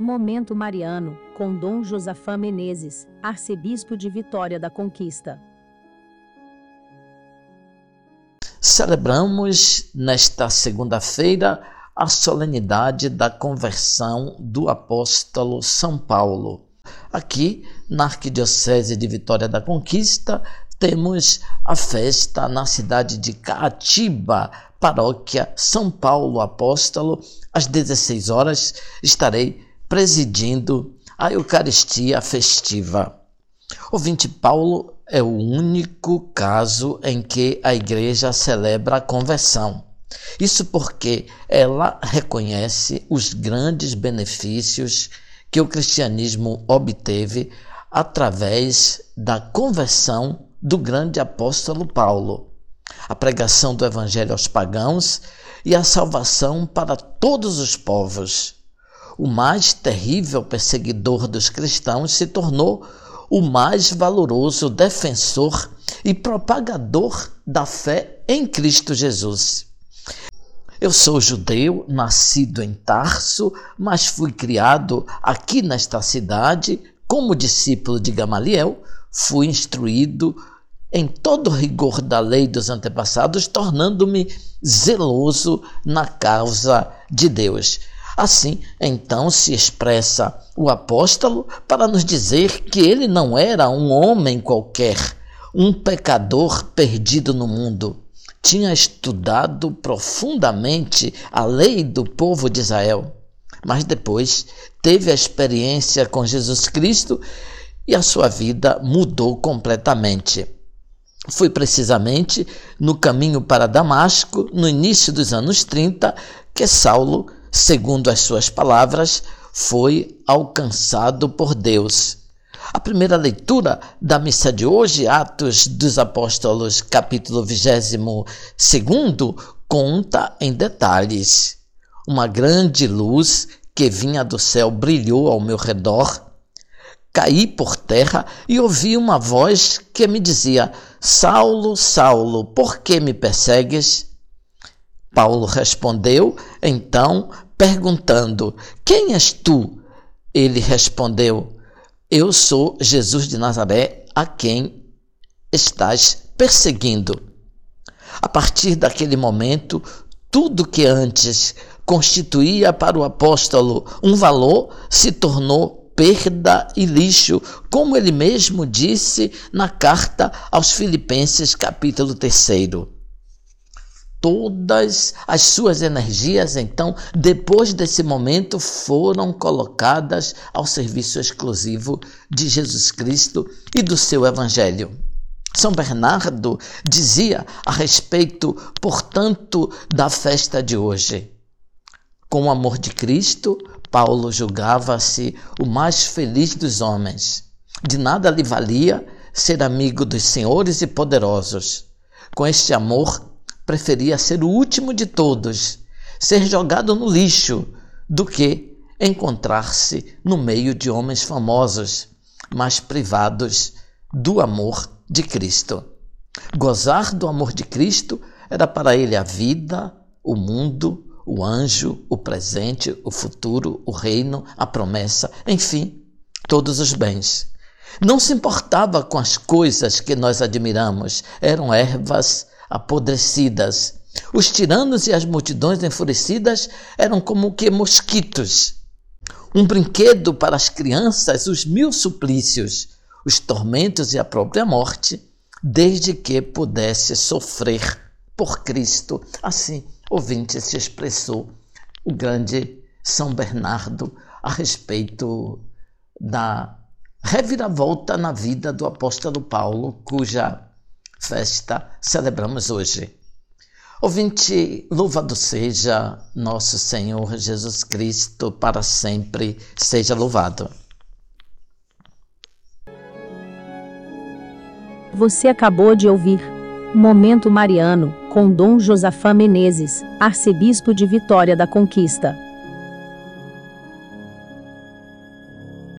Momento Mariano, com Dom Josafá Menezes, arcebispo de Vitória da Conquista. Celebramos nesta segunda-feira a solenidade da conversão do apóstolo São Paulo. Aqui, na Arquidiocese de Vitória da Conquista, temos a festa na cidade de Caatiba, paróquia São Paulo Apóstolo. Às 16 horas estarei presidindo a Eucaristia festiva. O 20 Paulo é o único caso em que a igreja celebra a conversão. Isso porque ela reconhece os grandes benefícios que o cristianismo obteve através da conversão do grande apóstolo Paulo, a pregação do evangelho aos pagãos e a salvação para todos os povos o mais terrível perseguidor dos cristãos, se tornou o mais valoroso defensor e propagador da fé em Cristo Jesus. Eu sou judeu, nascido em Tarso, mas fui criado aqui nesta cidade como discípulo de Gamaliel, fui instruído em todo o rigor da lei dos antepassados, tornando-me zeloso na causa de Deus. Assim, então se expressa o apóstolo para nos dizer que ele não era um homem qualquer, um pecador perdido no mundo. Tinha estudado profundamente a lei do povo de Israel, mas depois teve a experiência com Jesus Cristo e a sua vida mudou completamente. Foi precisamente no caminho para Damasco, no início dos anos 30, que Saulo segundo as suas palavras, foi alcançado por Deus. A primeira leitura da missa de hoje, Atos dos Apóstolos, capítulo 22, conta em detalhes. Uma grande luz que vinha do céu brilhou ao meu redor. Caí por terra e ouvi uma voz que me dizia: Saulo, Saulo, por que me persegues? Paulo respondeu, então, perguntando: Quem és tu? Ele respondeu: Eu sou Jesus de Nazaré, a quem estás perseguindo. A partir daquele momento, tudo que antes constituía para o apóstolo um valor se tornou perda e lixo, como ele mesmo disse na carta aos Filipenses, capítulo 3 todas as suas energias, então, depois desse momento, foram colocadas ao serviço exclusivo de Jesus Cristo e do seu Evangelho. São Bernardo dizia a respeito, portanto, da festa de hoje. Com o amor de Cristo, Paulo julgava-se o mais feliz dos homens. De nada lhe valia ser amigo dos senhores e poderosos. Com este amor, preferia ser o último de todos, ser jogado no lixo, do que encontrar-se no meio de homens famosos, mas privados do amor de Cristo. Gozar do amor de Cristo era para ele a vida, o mundo, o anjo, o presente, o futuro, o reino, a promessa, enfim, todos os bens. Não se importava com as coisas que nós admiramos, eram ervas apodrecidas. Os tiranos e as multidões enfurecidas eram como que mosquitos. Um brinquedo para as crianças, os mil suplícios, os tormentos e a própria morte, desde que pudesse sofrer por Cristo. Assim, ouvinte se expressou o grande São Bernardo a respeito da reviravolta na vida do apóstolo Paulo, cuja festa celebramos hoje. Ouvinte, louvado seja nosso Senhor Jesus Cristo, para sempre seja louvado. Você acabou de ouvir Momento Mariano, com Dom Josafá Menezes, arcebispo de Vitória da Conquista.